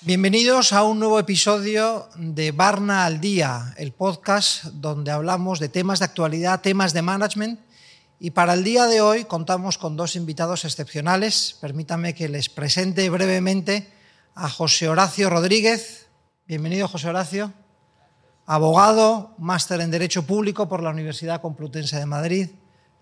Bienvenidos a un nuevo episodio de Barna al Día, el podcast donde hablamos de temas de actualidad, temas de management. Y para el día de hoy contamos con dos invitados excepcionales. Permítanme que les presente brevemente a José Horacio Rodríguez. Bienvenido, José Horacio. Abogado, máster en Derecho Público por la Universidad Complutense de Madrid,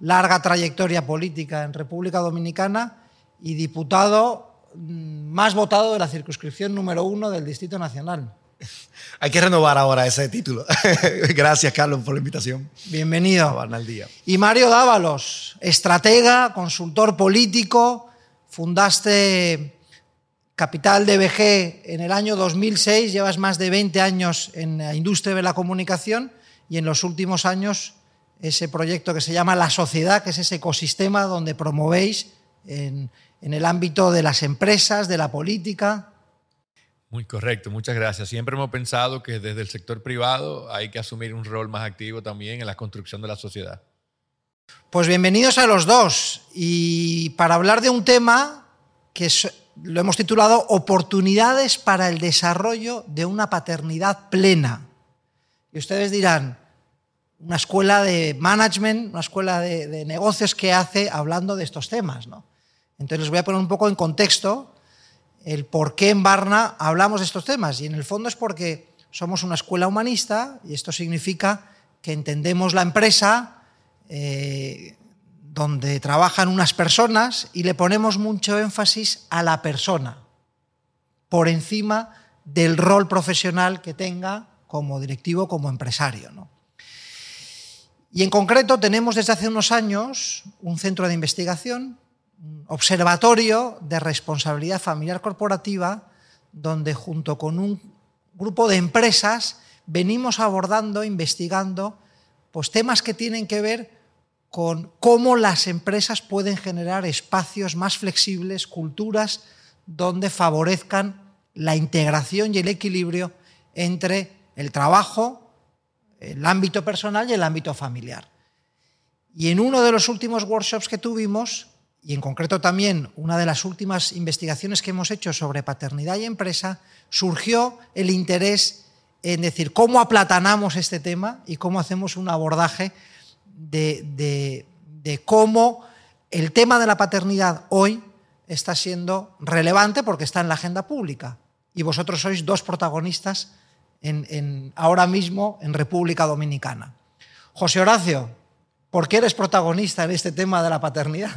larga trayectoria política en República Dominicana y diputado Mm, más votado de la circunscripción número uno del Distrito Nacional. Hay que renovar ahora ese título. Gracias, Carlos, por la invitación. Bienvenido. al día. Y Mario Dávalos, estratega, consultor político, fundaste Capital DBG en el año 2006, llevas más de 20 años en la industria de la comunicación y en los últimos años ese proyecto que se llama La Sociedad, que es ese ecosistema donde promovéis en, en el ámbito de las empresas, de la política. Muy correcto, muchas gracias. Siempre hemos pensado que desde el sector privado hay que asumir un rol más activo también en la construcción de la sociedad. Pues bienvenidos a los dos. Y para hablar de un tema que lo hemos titulado Oportunidades para el desarrollo de una paternidad plena. Y ustedes dirán, una escuela de management, una escuela de, negocios que hace hablando de estos temas, ¿no? Entonces les voy a poner un poco en contexto el por qué en Barna hablamos de estos temas. Y en el fondo es porque somos una escuela humanista y esto significa que entendemos la empresa eh, donde trabajan unas personas y le ponemos mucho énfasis a la persona por encima del rol profesional que tenga como directivo, como empresario. Y en concreto tenemos desde hace unos años un centro de investigación observatorio de responsabilidad familiar corporativa donde junto con un grupo de empresas venimos abordando, investigando pues, temas que tienen que ver con cómo las empresas pueden generar espacios más flexibles, culturas donde favorezcan la integración y el equilibrio entre el trabajo, el ámbito personal y el ámbito familiar. Y en uno de los últimos workshops que tuvimos, y en concreto también una de las últimas investigaciones que hemos hecho sobre paternidad y empresa, surgió el interés en decir cómo aplatanamos este tema y cómo hacemos un abordaje de, cómo el tema de la paternidad hoy está siendo relevante porque está en la agenda pública. Y vosotros sois dos protagonistas en, ahora mismo en República Dominicana. José Horacio, ¿por qué eres protagonista en este tema de la paternidad?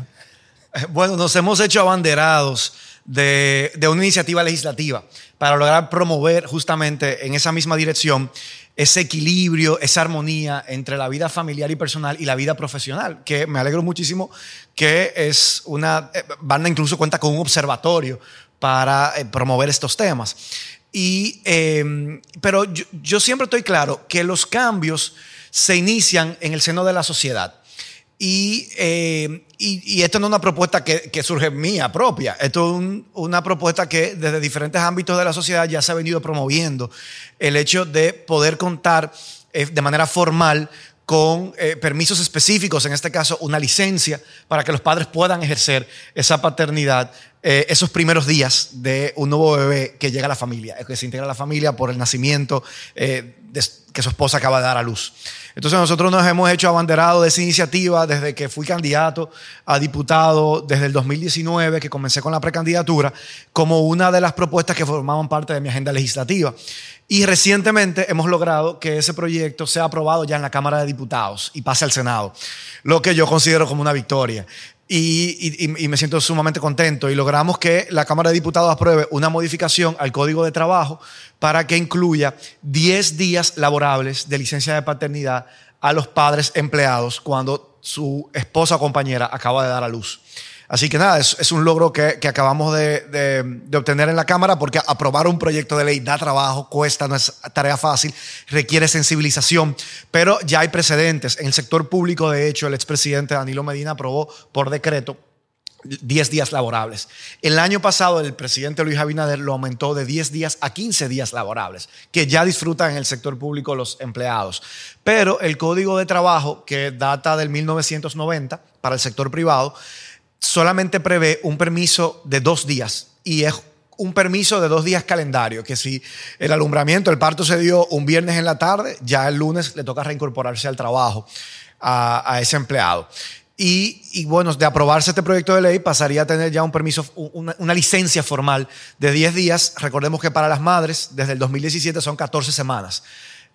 Bueno, nos hemos hecho abanderados de, una iniciativa legislativa para lograr promover justamente en esa misma dirección ese equilibrio, esa armonía entre la vida familiar y personal y la vida profesional, que me alegro muchísimo que es una eh, banda incluso cuenta con un observatorio para eh, promover estos temas. Y, em, pero yo siempre estoy claro que los cambios se inician en el seno de la sociedad. Eh, y, esto no es una propuesta que, surge mía propia, esto es una propuesta que desde diferentes ámbitos de la sociedad ya se ha venido promoviendo. El hecho de poder contar eh, de manera formal con eh, permisos específicos, en este caso una licencia, para que los padres puedan ejercer esa paternidad esos primeros días de un nuevo bebé que llega a la familia, que se integra a la familia por el nacimiento que su esposa acaba de dar a luz. Entonces nosotros nos hemos hecho abanderado de esa iniciativa desde que fui candidato a diputado desde el 2019, que comencé con la precandidatura, como una de las propuestas que formaban parte de mi agenda legislativa. Y recientemente hemos logrado que ese proyecto sea aprobado ya en la Cámara de Diputados y pase al Senado, lo que yo considero como una victoria. Y, me siento sumamente contento. Y logramos que la Cámara de Diputados apruebe una modificación al Código de Trabajo para que incluya 10 días laborables de licencia de paternidad a los padres empleados cuando su esposa o compañera acaba de dar a luz. Así que nada, es, un logro que, acabamos de, obtener en la Cámara porque aprobar un proyecto de ley da trabajo, cuesta, no es tarea fácil, requiere sensibilización, pero ya hay precedentes. En el sector público, de hecho, el expresidente Danilo Medina aprobó por decreto 10 días laborables. El año pasado el presidente Luis Abinader lo aumentó de 10 días a 15 días laborables, que ya disfrutan en el sector público los empleados. Pero el código de trabajo, que data del 1990 para el sector privado, solamente prevé un permiso de dos días y es un permiso de dos días calendario, que si el alumbramiento, el parto se dio un viernes en la tarde, ya el lunes le toca reincorporarse al trabajo a, ese empleado. Y, bueno, de aprobarse este proyecto de ley pasaría a tener ya un permiso, una, licencia formal de 10 días. Recordemos que para las madres, desde el 2017 son 14 semanas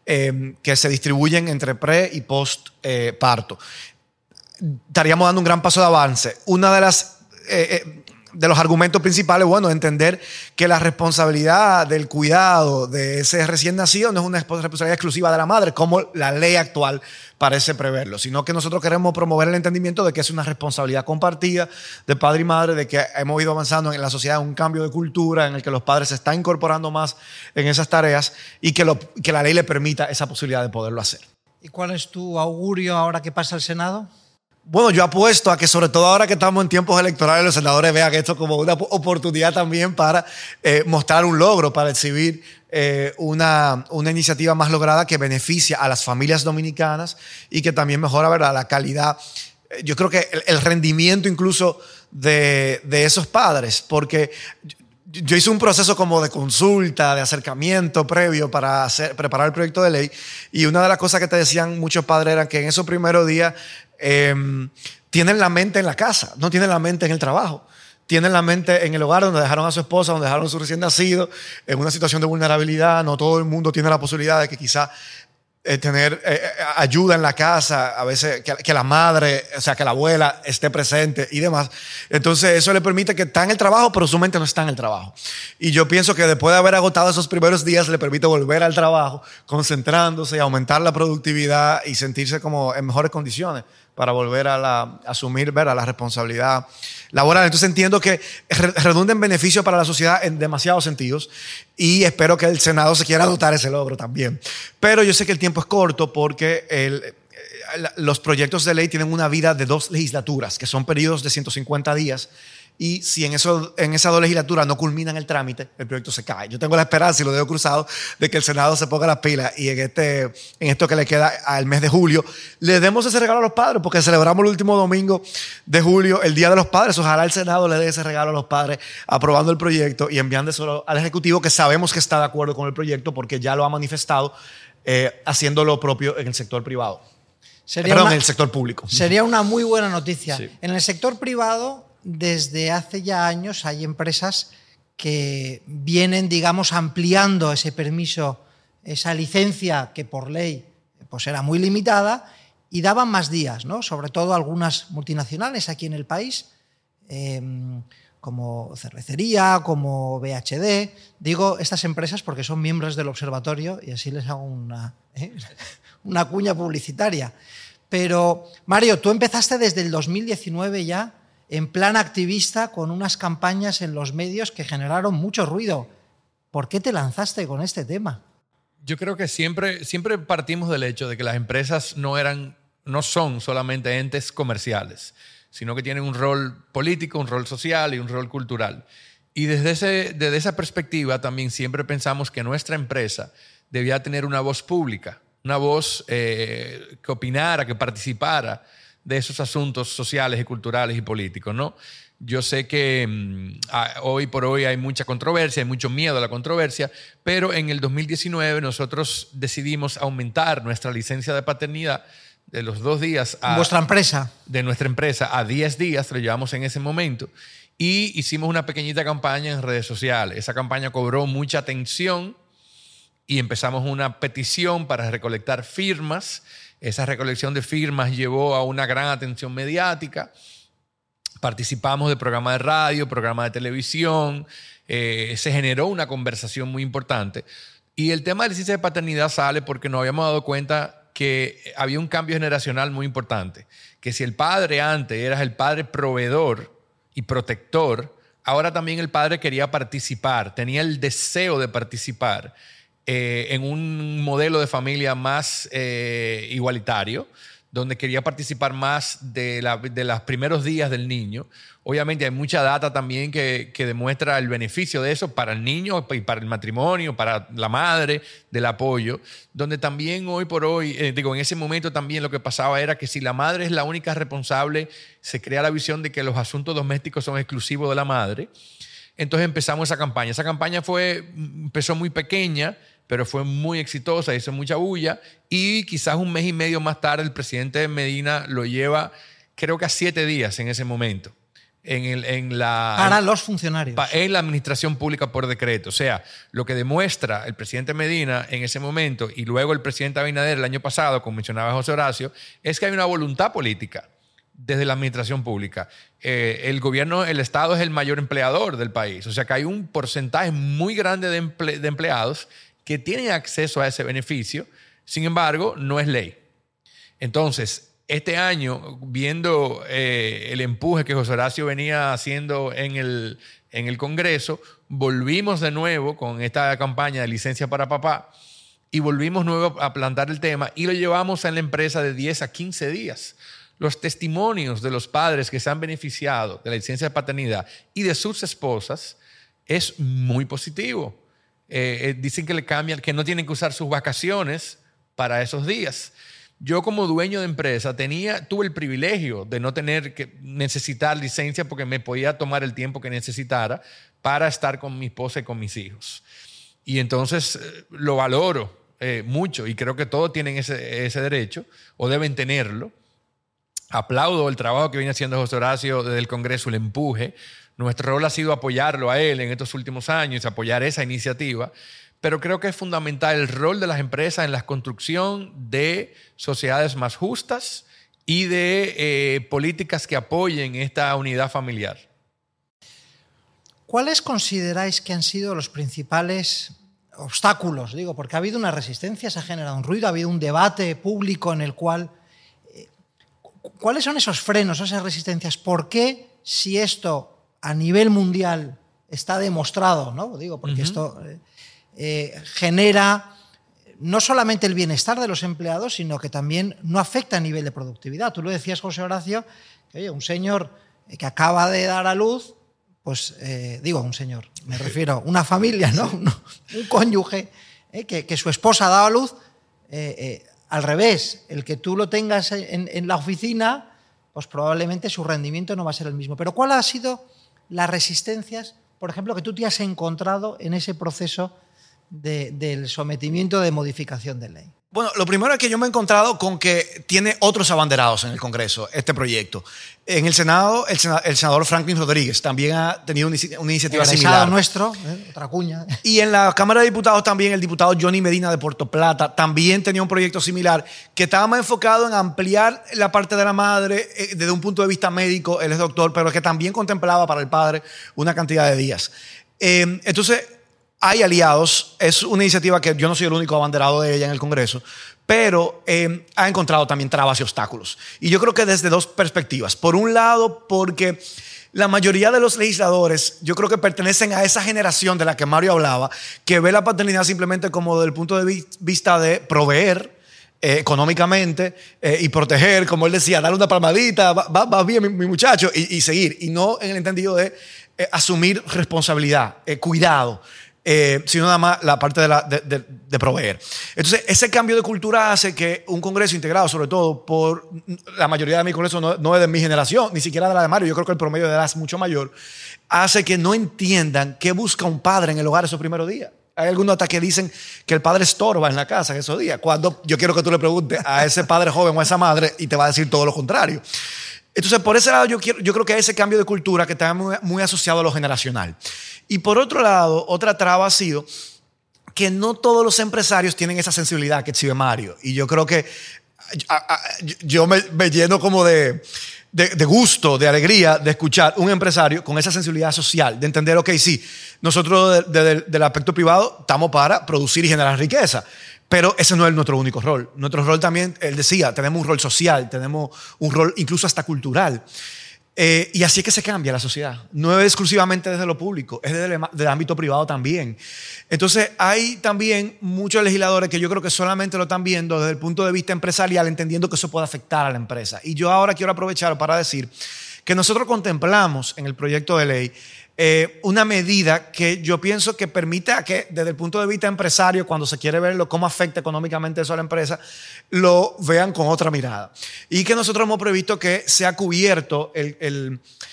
eh, que se distribuyen entre pre y post eh, parto. Estaríamos dando un gran paso de avance. Una de las eh, de los argumentos principales, bueno, entender que la responsabilidad del cuidado de ese recién nacido no es una responsabilidad exclusiva de la madre, como la ley actual parece preverlo, sino que nosotros queremos promover el entendimiento de que es una responsabilidad compartida de padre y madre, de que hemos ido avanzando en la sociedad un cambio de cultura en el que los padres se están incorporando más en esas tareas y que, que la ley le permita esa posibilidad de poderlo hacer. ¿Y cuál es tu augurio ahora que pasa el Senado? Bueno, yo apuesto a que sobre todo ahora que estamos en tiempos electorales, los senadores vean esto como una oportunidad también para eh, mostrar un logro, para exhibir eh, una, una, iniciativa más lograda que beneficia a las familias dominicanas y que también mejora ¿verdad? la calidad, eh, yo creo que el, rendimiento incluso de, de, esos padres, porque yo hice un proceso como de consulta, de acercamiento previo para hacer, preparar el proyecto de ley y una de las cosas que te decían muchos padres era que en esos primeros días Em, tienen la mente en la casa, no tienen la mente en el trabajo. Tienen la mente en el hogar donde dejaron a su esposa, donde dejaron a su recién nacido, en una situación de vulnerabilidad. No todo el mundo tiene la posibilidad de que quizá eh, tener eh, eh, ayuda en la casa, a veces que, la madre, o sea, que la abuela esté presente y demás. Entonces eso le permite que está en el trabajo, pero su mente no está en el trabajo. Y yo pienso que después de haber agotado esos primeros días, le permite volver al trabajo, concentrándose, aumentar la productividad y sentirse como en mejores condiciones para volver a, la, asumir ver, a la responsabilidad laboral. Entonces entiendo que redunda en beneficio para la sociedad en demasiados sentidos y espero que el Senado se quiera dotar ese logro también. Pero yo sé que el tiempo es corto porque el, los proyectos de ley tienen una vida de dos legislaturas, que son periodos de 150 días y si en, eso, en esa dos legislaturas no culminan el trámite, el proyecto se cae. Yo tengo la esperanza y lo dejo cruzado de que el Senado se ponga las pilas y en, este, en esto que le queda al mes de julio, le demos ese regalo a los padres, porque celebramos el último domingo de julio, el Día de los Padres. Ojalá el Senado le dé ese regalo a los padres, aprobando el proyecto y enviándoselo al Ejecutivo, que sabemos que está de acuerdo con el proyecto porque ya lo ha manifestado, eh, haciendo lo propio en el sector privado. Sería Perdón, en el sector público. Sería una muy buena noticia. En el sector privado desde hace ya años hay empresas que vienen, digamos, ampliando ese permiso, esa licencia que por ley pues era muy limitada y daban más días, ¿no? Sobre todo algunas multinacionales aquí en el país, em, como cervecería, como BHD. Digo estas empresas porque son miembros del observatorio y así les hago una, ¿eh? una cuña publicitaria. Pero, Mario, tú empezaste desde el 2019 ya en plan activista con unas campañas en los medios que generaron mucho ruido. ¿Por qué te lanzaste con este tema? Yo creo que siempre, siempre partimos del hecho de que las empresas no, eran, no son solamente entes comerciales, sino que tienen un rol político, un rol social y un rol cultural. Y desde, ese, desde esa perspectiva también siempre pensamos que nuestra empresa debía tener una voz pública, una voz eh, que opinara, que participara de esos asuntos sociales y culturales y políticos, ¿no? Yo sé que mm, hoy por hoy hay mucha controversia, hay mucho miedo a la controversia, pero en el 2019 nosotros decidimos aumentar nuestra licencia de paternidad de los dos días a... ¿Vuestra empresa? De nuestra empresa a 10 días, lo llevamos en ese momento, y hicimos una pequeñita campaña en redes sociales. Esa campaña cobró mucha atención y empezamos una petición para recolectar firmas esa recolección de firmas llevó a una gran atención mediática. Participamos de programas de radio, programas de televisión. Eh, se generó una conversación muy importante. Y el tema de licencia de paternidad sale porque nos habíamos dado cuenta que había un cambio generacional muy importante. Que si el padre antes era el padre proveedor y protector, ahora también el padre quería participar, tenía el deseo de participar. Eh, en un modelo de familia más eh, igualitario, donde quería participar más de, la, de los primeros días del niño. Obviamente hay mucha data también que, que, demuestra el beneficio de eso para el niño y para el matrimonio, para la madre, del apoyo, donde también hoy por hoy, eh, digo, en ese momento también lo que pasaba era que si la madre es la única responsable, se crea la visión de que los asuntos domésticos son exclusivos de la madre. Entonces empezamos esa campaña. Esa campaña fue, empezó muy pequeña, pero fue muy exitosa, hizo mucha bulla y quizás un mes y medio más tarde el presidente Medina lo lleva, creo que a siete días en ese momento. En, el, en la, para los funcionarios. En la administración pública por decreto. O sea, lo que demuestra el presidente Medina en ese momento y luego el presidente Abinader el año pasado, como mencionaba José Horacio, es que hay una voluntad política desde la administración pública. Eh, el gobierno, el Estado es el mayor empleador del país. O sea que hay un porcentaje muy grande de, emple de empleados que tienen acceso a ese beneficio, sin embargo, no es ley. Entonces, este año, viendo eh, el empuje que José Horacio venía haciendo en el, en el Congreso, volvimos de nuevo con esta campaña de licencia para papá y volvimos nuevo a plantar el tema y lo llevamos a la empresa de 10 a 15 días. Los testimonios de los padres que se han beneficiado de la licencia de paternidad y de sus esposas es muy positivo. Eh, eh, dicen que le cambian, que no tienen que usar sus vacaciones para esos días. Yo como dueño de empresa tenía, tuve el privilegio de no tener que necesitar licencia porque me podía tomar el tiempo que necesitara para estar con mi esposa y con mis hijos. Y entonces eh, lo valoro mucho y creo que todos tienen ese, ese derecho o deben tenerlo. Aplaudo el trabajo que viene haciendo José Horacio desde el Congreso, el empuje, nuestro rol ha sido apoyarlo a él en estos últimos años, apoyar esa iniciativa, pero creo que es fundamental el rol de las empresas en la construcción de sociedades más justas y de eh, políticas que apoyen esta unidad familiar. ¿Cuáles consideráis que han sido los principales obstáculos? Digo, porque ha habido una resistencia, se ha generado un ruido, ha habido un debate público en el cual... Eh, ¿Cuáles son esos frenos, esas resistencias? ¿Por qué, si esto a nivel mundial está demostrado, ¿no? Digo, porque esto eh, eh, genera no solamente el bienestar de los empleados, sino que también no afecta a nivel de productividad. Tú lo decías, José Horacio, que oye, un señor que acaba de dar a luz, pues eh, digo, un señor, me refiero, una familia, ¿no? un cónyuge, que, que, su esposa ha dado a luz, al revés, el que tú lo tengas en, en la oficina, pues probablemente su rendimiento no va a ser el mismo. Pero ¿cuál ha sido las resistencias, por ejemplo, que tú te has encontrado en ese proceso de, del sometimiento de modificación de ley? Bueno, lo primero es que yo me he encontrado con que tiene otros abanderados en el Congreso este proyecto. En el Senado, el, senador Franklin Rodríguez también ha tenido una, iniciativa el similar. nuestro, ¿eh? otra cuña. Y en la Cámara de Diputados también el diputado Johnny Medina de Puerto Plata también tenía un proyecto similar que estaba más enfocado en ampliar la parte de la madre eh, desde un punto de vista médico, él es doctor, pero que también contemplaba para el padre una cantidad de días. Eh, entonces, hay aliados, es una iniciativa que yo no soy el único abanderado de ella en el Congreso, pero eh, ha encontrado también trabas y obstáculos. Y yo creo que desde dos perspectivas. Por un lado, porque la mayoría de los legisladores, yo creo que pertenecen a esa generación de la que Mario hablaba, que ve la paternidad simplemente como desde el punto de vista de proveer, eh, económicamente eh, y proteger, como él decía, darle una palmadita, va, bien mi, muchacho, y, seguir, y no en el entendido de asumir responsabilidad, cuidado. Eh, sino nada más la parte de, proveer. Entonces, ese cambio de cultura hace que un Congreso integrado, sobre todo por la mayoría de mi Congreso, no, es de mi generación, ni siquiera de la de Mario, yo creo que el promedio de edad es mucho mayor, hace que no entiendan qué busca un padre en el hogar esos primeros días. Hay algunos hasta que dicen que el padre estorba en la casa en esos días, cuando yo quiero que tú le preguntes a ese padre joven o a esa madre y te va a decir todo lo contrario. Entonces, por ese lado, yo, quiero, yo creo que hay ese cambio de cultura que está muy, asociado a lo generacional. Y por otro lado, otra traba ha sido que no todos los empresarios tienen esa sensibilidad que exhibe Mario. Y yo creo que yo me, lleno como de, de, gusto, de alegría de escuchar un empresario con esa sensibilidad social, de entender, ok, sí, nosotros desde el aspecto privado estamos para producir y generar riqueza. Pero ese no es nuestro único rol. Nuestro rol también, él decía, tenemos un rol social, tenemos un rol incluso hasta cultural. Eh, y así es que se cambia la sociedad. No es exclusivamente desde lo público, es desde el, ámbito privado también. Entonces, hay también muchos legisladores que yo creo que solamente lo están viendo desde el punto de vista empresarial, entendiendo que eso puede afectar a la empresa. Y yo ahora quiero aprovechar para decir que nosotros contemplamos en el proyecto de ley eh, una medida que yo pienso que permita que desde el punto de vista empresario, cuando se quiere verlo, cómo afecta económicamente eso a la empresa, lo vean con otra mirada. Y que nosotros hemos previsto que sea cubierto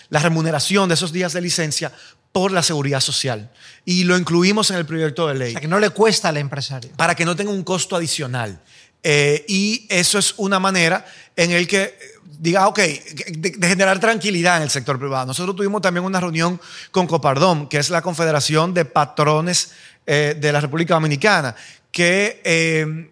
la remuneración de esos días de licencia por la seguridad social. Y lo incluimos en el proyecto de ley. Para que no le cuesta al empresario. Para que no tenga un costo adicional. Eh, y eso es una manera en el que diga, ok, de, generar tranquilidad en el sector privado. Nosotros tuvimos también una reunión con Copardom, que es la Confederación de Patrones eh, de la República Dominicana, que eh,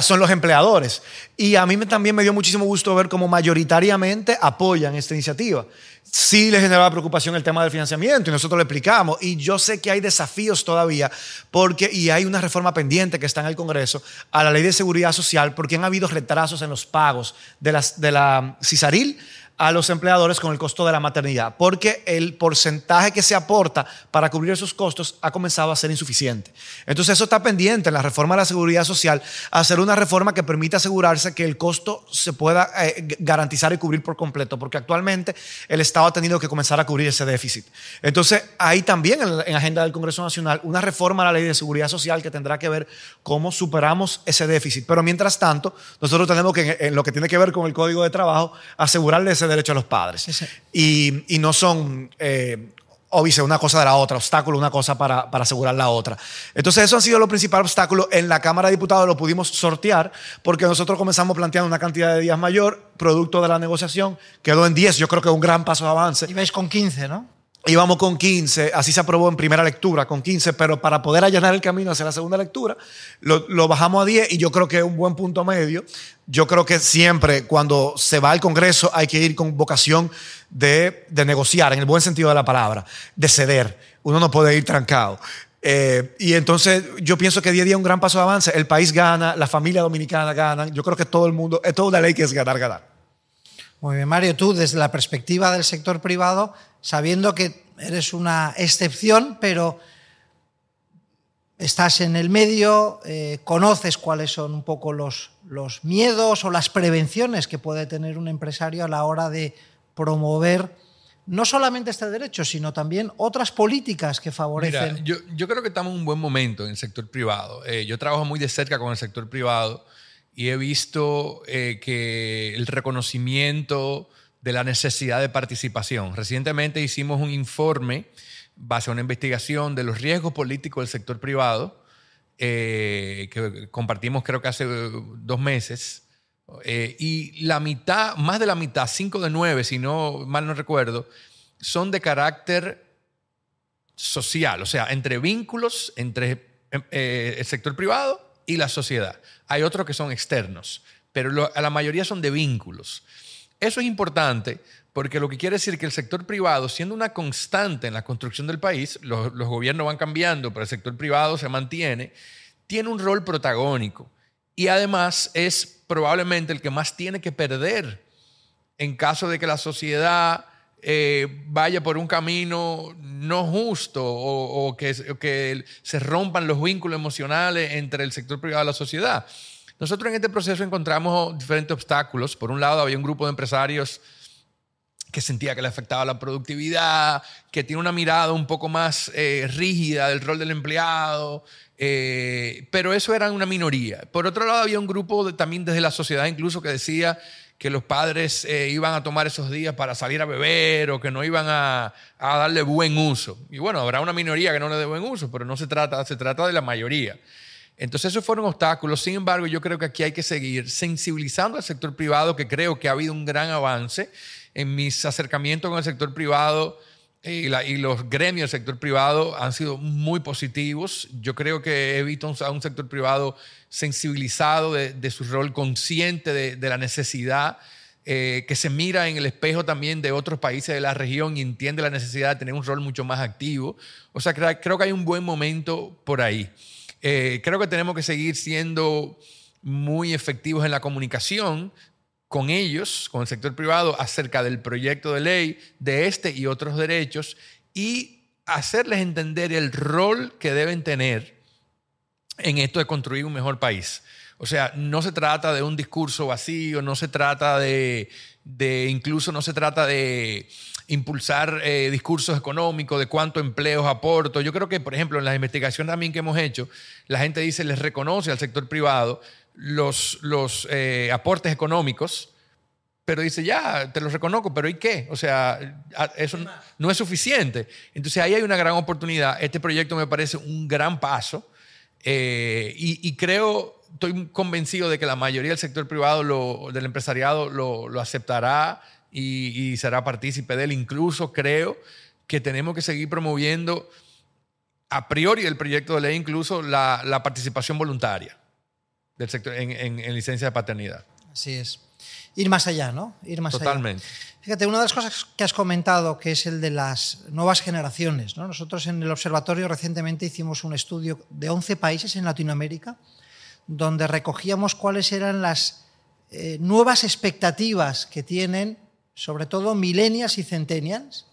son los empleadores. Y a mí también me dio muchísimo gusto ver cómo mayoritariamente apoyan esta iniciativa sí le generaba preocupación el tema del financiamiento y nosotros lo explicamos. Y yo sé que hay desafíos todavía porque, y hay una reforma pendiente que está en el Congreso a la ley de seguridad social porque han habido retrasos en los pagos de, de la CISARIL a los empleadores con el costo de la maternidad, porque el porcentaje que se aporta para cubrir esos costos ha comenzado a ser insuficiente. Entonces eso está pendiente en la reforma de la seguridad social, hacer una reforma que permita asegurarse que el costo se pueda eh, garantizar y cubrir por completo, porque actualmente el Estado ha tenido que comenzar a cubrir ese déficit. Entonces hay también en la agenda del Congreso Nacional una reforma a la ley de seguridad social que tendrá que ver cómo superamos ese déficit. Pero mientras tanto, nosotros tenemos que, en lo que tiene que ver con el Código de Trabajo, asegurarle derecho a los padres. Y, no son, eh, una cosa de la otra, obstáculo una cosa para, para, asegurar la otra. Entonces eso ha sido lo principal obstáculo. En la Cámara de Diputados lo pudimos sortear porque nosotros comenzamos planteando una cantidad de días mayor, producto de la negociación, quedó en 10, yo creo que un gran paso de avance. Y vais con 15, ¿no? Íbamos con 15, así se aprobó en primera lectura, con 15, pero para poder allanar el camino hacia la segunda lectura, lo, bajamos a 10 y yo creo que es un buen punto medio. Yo creo que siempre cuando se va al Congreso hay que ir con vocación de, negociar, en el buen sentido de la palabra, de ceder. Uno no puede ir trancado. Eh, y entonces yo pienso que día a día un gran paso de avance. El país gana, la familia dominicana gana. Yo creo que todo el mundo, es toda una ley que es ganar, ganar. Muy bien, Mario, tú desde la perspectiva del sector privado, sabiendo que eres una excepción, pero estás en el medio, eh, conoces cuáles son un poco los, los miedos o las prevenciones que puede tener un empresario a la hora de promover no solamente este derecho, sino también otras políticas que favorecen. yo, creo que estamos en un buen momento en el sector privado. Eh, yo trabajo muy de cerca con el sector privado y he visto eh, que el reconocimiento de la necesidad de participación. Recientemente hicimos un informe base a una investigación de los riesgos políticos del sector privado, eh, que compartimos creo que hace dos meses, eh, y la mitad, más de la mitad, cinco de nueve, si no mal no recuerdo, son de carácter social, o sea, entre vínculos entre el sector privado y la sociedad. Hay otros que son externos, pero a la mayoría son de vínculos. Eso es importante porque lo que quiere decir que el sector privado, siendo una constante en la construcción del país, los, los gobiernos van cambiando, pero el sector privado se mantiene, tiene un rol protagónico y además es probablemente el que más tiene que perder en caso de que la sociedad eh, vaya por un camino no justo o, que, se rompan los vínculos emocionales entre el sector privado y la sociedad. Nosotros en este proceso encontramos diferentes obstáculos. Por un lado, había un grupo de empresarios que sentía que le afectaba la productividad, que tiene una mirada un poco más eh, rígida del rol del empleado, eh, pero eso era una minoría. Por otro lado, había un grupo también desde la sociedad incluso que decía que los padres eh, iban a tomar esos días para salir a beber o que no iban a, darle buen uso. Y bueno, habrá una minoría que no le dé buen uso, pero no se trata, se trata de la mayoría. Entonces esos fueron obstáculos. Sin embargo, yo creo que aquí hay que seguir sensibilizando al sector privado, que creo que ha habido un gran avance en mis acercamientos con el sector privado. Y, los gremios del sector privado han sido muy positivos. Yo creo que he visto a un sector privado sensibilizado de, su rol, consciente de, la necesidad, eh, que se mira en el espejo también de otros países de la región y entiende la necesidad de tener un rol mucho más activo. O sea, creo, que hay un buen momento por ahí. Eh, creo que tenemos que seguir siendo muy efectivos en la comunicación, con ellos, con el sector privado, acerca del proyecto de ley, de este y otros derechos, y hacerles entender el rol que deben tener en esto de construir un mejor país. O sea, no se trata de un discurso vacío, no se trata de, incluso no se trata de impulsar eh, discursos económicos, de cuánto empleos aporto. Yo creo que, por ejemplo, en las investigaciones también que hemos hecho, la gente dice, les reconoce al sector privado los, los eh, aportes económicos, pero dice, ya, te los reconozco, pero ¿y qué? O sea, eso no es suficiente. Entonces ahí hay una gran oportunidad. Este proyecto me parece un gran paso eh, y, creo, estoy convencido de que la mayoría del sector privado, del empresariado, lo, aceptará y, será partícipe de él. Incluso creo que tenemos que seguir promoviendo a priori del proyecto de ley incluso la participación voluntaria del sector en, licencia de paternidad. Así es. Ir más allá, ¿no? Ir más Totalmente. Fíjate, una de las cosas que has comentado, que es el de las nuevas generaciones. ¿no? Nosotros en el observatorio recientemente hicimos un estudio de 11 países en Latinoamérica, donde recogíamos cuáles eran las eh, nuevas expectativas que tienen, sobre todo millennials y centennials,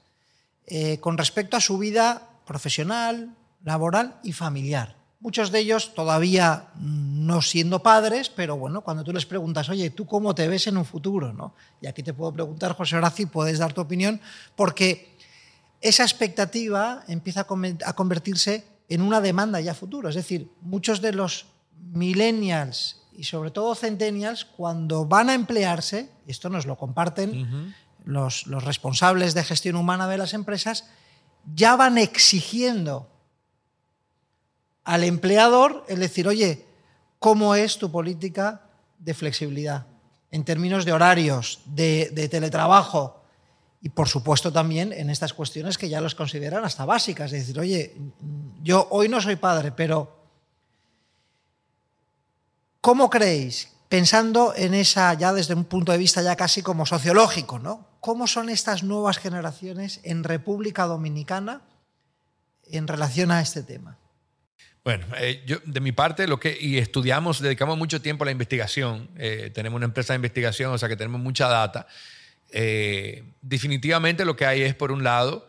eh, con respecto a su vida profesional, laboral y familiar. Muchos de ellos todavía no siendo padres, pero bueno, cuando tú les preguntas, oye, ¿tú cómo te ves en un futuro? ¿no? Y aquí te puedo preguntar, José Horacio, y puedes dar tu opinión, porque esa expectativa empieza a convertirse en una demanda ya futuro. Es decir, muchos de los millennials y sobre todo centennials, cuando van a emplearse, y esto nos lo comparten los, los responsables de gestión humana de las empresas, ya van exigiendo al empleador el decir, oye, ¿cómo es tu política de flexibilidad? En términos de horarios, de, teletrabajo y por supuesto también en estas cuestiones que ya los consideran hasta básicas. Es decir, oye, yo hoy no soy padre, pero ¿cómo creéis, pensando en esa ya desde un punto de vista ya casi como sociológico, ¿no? ¿Cómo son estas nuevas generaciones en República Dominicana en relación a este tema? Bueno, eh, yo de mi parte, lo que, y estudiamos, dedicamos mucho tiempo a la investigación, eh, tenemos una empresa de investigación, o sea que tenemos mucha data. Eh, definitivamente lo que hay es, por un lado,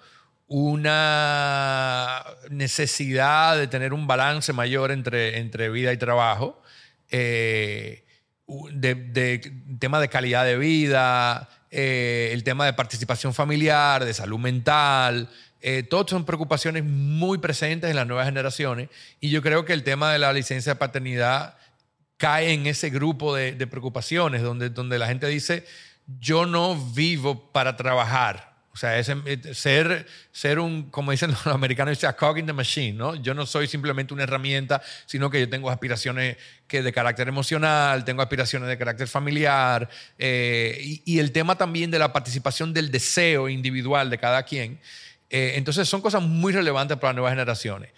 una necesidad de tener un balance mayor entre, entre vida y trabajo, de, de, tema de calidad de vida, el tema de participación familiar, de salud mental, eh, todos son preocupaciones muy presentes en las nuevas generaciones y yo creo que el tema de la licencia de paternidad cae en ese grupo de, preocupaciones donde, donde la gente dice, yo no vivo para trabajar. O sea, es, eh, ser, ser un, como dicen los americanos, a cog in the machine, ¿no? Yo no soy simplemente una herramienta, sino que yo tengo aspiraciones que de carácter emocional, tengo aspiraciones de carácter familiar, eh, y, y, el tema también de la participación del deseo individual de cada quien. Eh, entonces son cosas muy relevantes para las nuevas generaciones.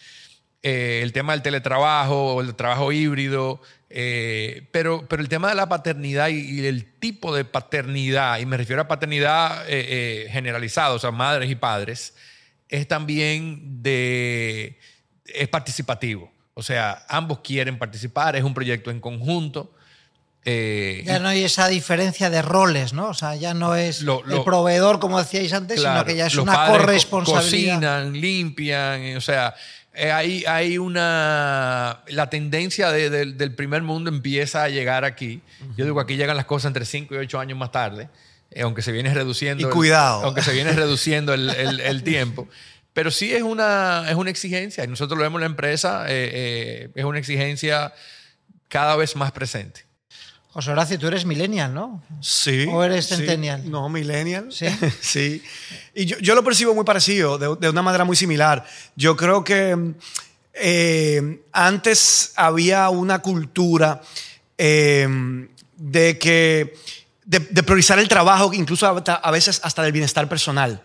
Eh, el tema del teletrabajo, el trabajo híbrido, eh, pero, pero el tema de la paternidad y, el tipo de paternidad, y me refiero a paternidad generalizada, o sea, madres y padres, es también de, es participativo. O sea, ambos quieren participar, es un proyecto en conjunto. Eh, ya no hay esa diferencia de roles, ¿no? O sea, ya no es el proveedor, como decíais antes, sino que ya es una corresponsabilidad. Cocinan, limpian, o sea, eh, hay, hay una. La tendencia del primer mundo empieza a llegar aquí. Yo digo, aquí llegan las cosas entre 5 y 8 años más tarde, eh, aunque se viene reduciendo. Y cuidado. aunque se viene reduciendo el, tiempo. Pero sí es una, es una exigencia, y nosotros lo vemos en la empresa, es una exigencia cada vez más presente. José Horacio, tú eres millennial, ¿no? Sí. ¿O eres centennial? no, millennial. Sí. sí. Y yo, lo percibo muy parecido, de, una manera muy similar. Yo creo que eh, antes había una cultura eh, de que de, priorizar el trabajo, incluso a, veces hasta del bienestar personal.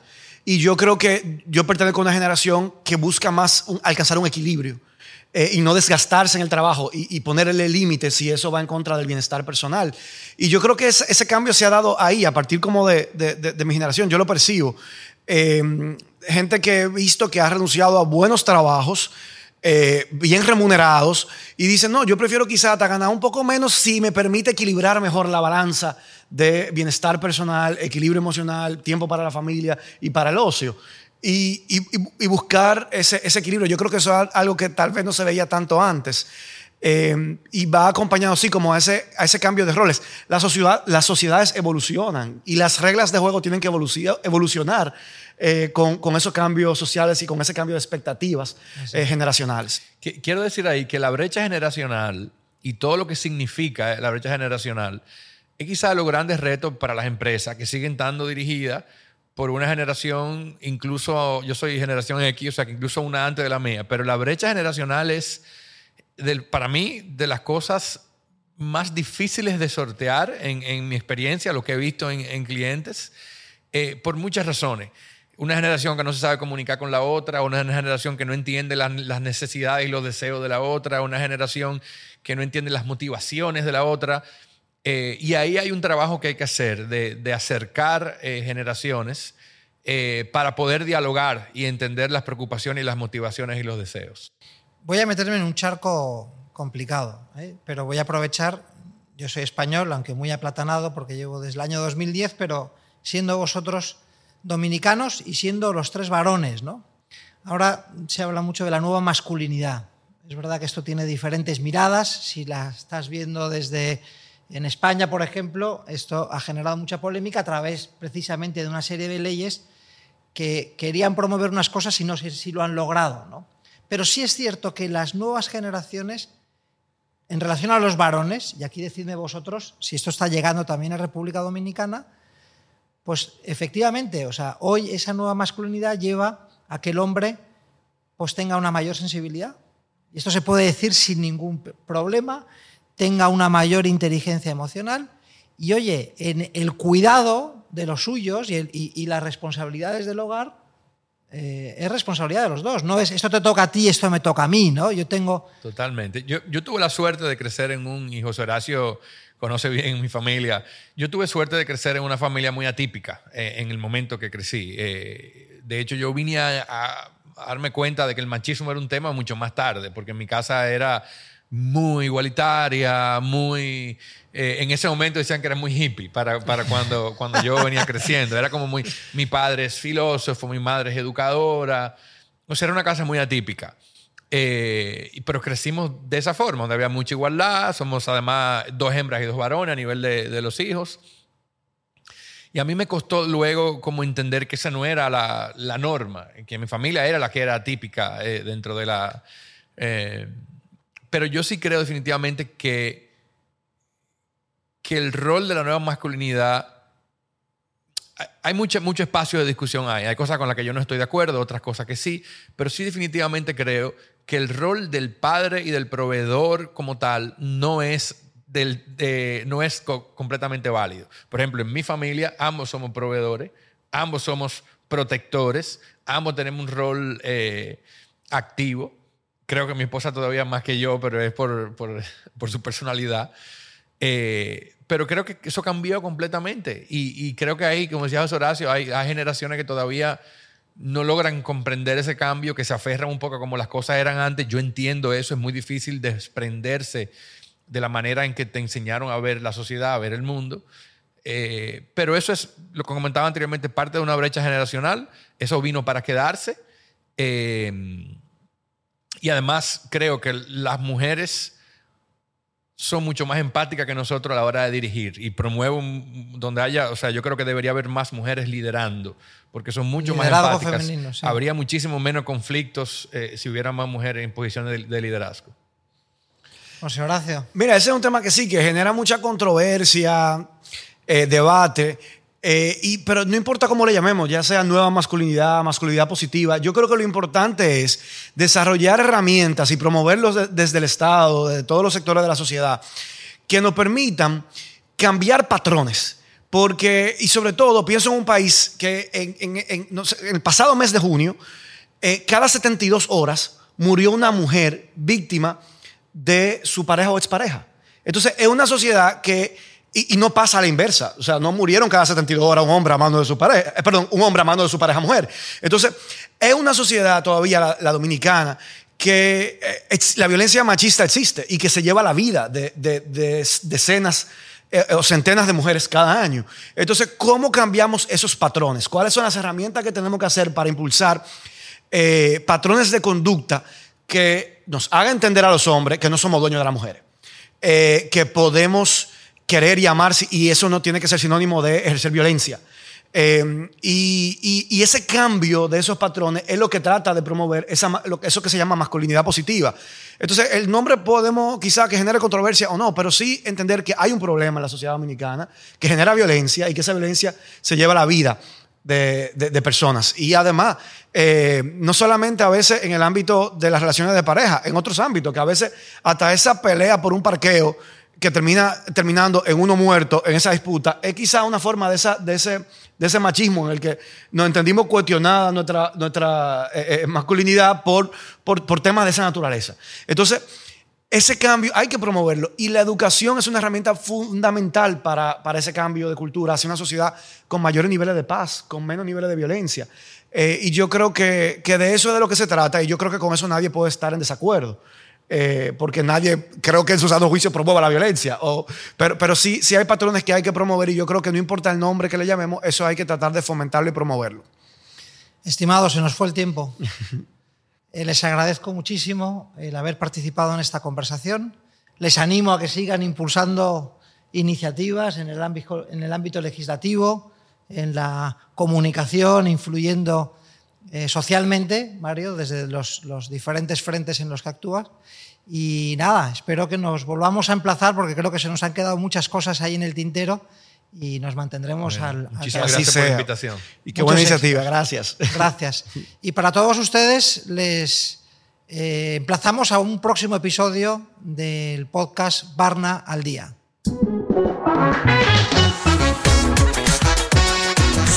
Y yo creo que yo pertenezco a una generación que busca más alcanzar un equilibrio. Eh, y no desgastarse en el trabajo y, ponerle límites si eso va en contra del bienestar personal. Y yo creo que ese, cambio se ha dado ahí, a partir como de, de, mi generación, yo lo percibo. Eh, gente que he visto que ha renunciado a buenos trabajos eh, bien remunerados y dicen, no, yo prefiero quizá hasta ganar un poco menos si me permite equilibrar mejor la balanza de bienestar personal, equilibrio emocional, tiempo para la familia y para el ocio. Y, y, y buscar ese, ese, equilibrio. Yo creo que eso es algo que tal vez no se veía tanto antes. Eh, y va acompañado así como a ese, a ese cambio de roles. La sociedad, las sociedades evolucionan y las reglas de juego tienen que evolucionar eh, con, con, esos cambios sociales y con ese cambio de expectativas eh, generacionales. Quiero decir ahí que la brecha generacional y todo lo que significa la brecha generacional es quizá los grandes retos para las empresas que siguen estando dirigidas por una generación, incluso yo soy generación X, o sea que incluso una antes de la mía, pero la brecha generacional es, para mí, de las cosas más difíciles de sortear en, mi experiencia, lo que he visto en, en clientes, eh, por muchas razones una generación que no se sabe comunicar con la otra, una generación que no entiende las, necesidades y los deseos de la otra, una generación que no entiende las motivaciones de la otra. Eh, y ahí hay un trabajo que hay que hacer de, acercar eh, generaciones eh, para poder dialogar y entender las preocupaciones y las motivaciones y los deseos. Voy a meterme en un charco complicado, pero voy a aprovechar, yo soy español, aunque muy aplatanado porque llevo desde el año 2010, pero siendo vosotros dominicanos y siendo los tres varones, ¿no? Ahora se habla mucho de la nueva masculinidad. Es verdad que esto tiene diferentes miradas. Si la estás viendo desde en España, por ejemplo, esto ha generado mucha polémica a través precisamente de una serie de leyes que querían promover unas cosas y no sé si lo han logrado. ¿no? Pero sí es cierto que las nuevas generaciones, en relación a los varones, y aquí decidme vosotros si esto está llegando también a República Dominicana, pues efectivamente, o sea, hoy esa nueva masculinidad lleva a que el hombre pues tenga una mayor sensibilidad. Y esto se puede decir sin ningún problema, tenga una mayor inteligencia emocional y, oye, en el cuidado de los suyos y, las responsabilidades del hogar, eh, es responsabilidad de los dos. No es esto te toca a ti, esto me toca a mí, ¿no? Yo tengo. Totalmente. Yo, yo tuve la suerte de crecer en un, hijo Horacio conoce bien mi familia. Yo tuve suerte de crecer en una familia muy atípica eh, en el momento que crecí. Eh, de hecho, yo vine a, darme cuenta de que el machismo era un tema mucho más tarde, porque en mi casa era muy igualitaria, muy... Eh, en ese momento decían que era muy hippie para, para cuando, cuando yo venía creciendo. Era como muy... Mi padre es filósofo, mi madre es educadora. O sea, era una casa muy atípica. Eh, pero crecimos de esa forma, donde había mucha igualdad, somos además dos hembras y dos varones a nivel de, de los hijos. Y a mí me costó luego como entender que esa no era la, la norma, que mi familia era la que era típica eh, dentro de la... Eh, pero yo sí creo definitivamente que, que el rol de la nueva masculinidad hay mucho, mucho espacio de discusión ahí. Hay cosas con las que yo no estoy de acuerdo, otras cosas que sí, pero sí definitivamente creo que el rol del padre y del proveedor como tal no es, del, no es completamente válido. Por ejemplo, en mi familia ambos somos proveedores, ambos somos protectores, ambos tenemos un rol eh, activo. Creo que mi esposa todavía más que yo, pero es por, por, por su personalidad. Eh, pero creo que eso cambió completamente. Y, y, creo que ahí, como decía José Horacio, hay, hay generaciones que todavía no logran comprender ese cambio, que se aferran un poco como las cosas eran antes. Yo entiendo eso, es muy difícil desprenderse de la manera en que te enseñaron a ver la sociedad, a ver el mundo. Eh, pero eso es, lo que comentaba anteriormente, parte de una brecha generacional. Eso vino para quedarse. Eh, y además creo que las mujeres son mucho más empáticas que nosotros a la hora de dirigir y promuevo donde haya, o sea, yo creo que debería haber más mujeres liderando, porque son mucho más empáticas. Habría muchísimo menos conflictos eh, si hubiera más mujeres en posiciones de, liderazgo. José Horacio. Mira, ese es un tema que sí, que genera mucha controversia, eh, debate. Eh, y, pero no importa cómo le llamemos, ya sea nueva masculinidad, masculinidad positiva, yo creo que lo importante es desarrollar herramientas y promoverlos desde el Estado, de todos los sectores de la sociedad, que nos permitan cambiar patrones. Porque, y sobre todo, pienso en un país que en, el pasado mes de junio, eh, cada 72 horas murió una mujer víctima de su pareja o expareja. Entonces, es una sociedad que y, no pasa a la inversa. O sea, no murieron cada 72 horas un hombre amando de su pareja, eh, perdón, un hombre amando de su pareja mujer. Entonces, es una sociedad todavía, la, dominicana, que eh, la violencia machista existe y que se lleva la vida de, decenas eh, o centenas de mujeres cada año. Entonces, ¿cómo cambiamos esos patrones? ¿Cuáles son las herramientas que tenemos que hacer para impulsar patrones de conducta que nos hagan entender a los hombres que no somos dueños de las mujeres? que podemos querer y amarse y eso no tiene que ser sinónimo de ejercer violencia. Eh, y, ese cambio de esos patrones es lo que trata de promover esa, eso que se llama masculinidad positiva. Entonces, el nombre podemos quizá que genere controversia o no, pero sí entender que hay un problema en la sociedad dominicana que genera violencia y que esa violencia se lleva a la vida de, personas. Y además, eh, no solamente a veces en el ámbito de las relaciones de pareja, en otros ámbitos, que a veces hasta esa pelea por un parqueo que termina terminando en uno muerto en esa disputa, es quizá una forma de, esa, de, ese, de ese machismo en el que nos entendimos cuestionada nuestra, nuestra eh, eh, masculinidad por, por, temas de esa naturaleza. Entonces, ese cambio hay que promoverlo y la educación es una herramienta fundamental para, para ese cambio de cultura hacia una sociedad con mayores niveles de paz, con menos niveles de violencia. Eh, y yo creo que, que de eso es de lo que se trata y yo creo que con eso nadie puede estar en desacuerdo. Eh, porque nadie, creo que en su sano juicio promueva la violencia. O, pero, pero sí, sí hay patrones que hay que promover y yo creo que no importa el nombre que le llamemos, eso hay que tratar de fomentarlo y promoverlo. Estimados, se nos fue el tiempo. Eh, les agradezco muchísimo el haber participado en esta conversación. Les animo a que sigan impulsando iniciativas en el ámbito, en el ámbito legislativo, en la comunicación, influyendo eh, socialmente, Mario, desde los, diferentes frentes en los que actúas. Y nada, espero que nos volvamos a emplazar porque creo que se nos han quedado muchas cosas ahí en el tintero y nos mantendremos al, Muchísimas gracias por la invitación. Y qué buena iniciativa, gracias. Gracias. Y para todos ustedes les eh, emplazamos a un próximo episodio del podcast Barna al Día.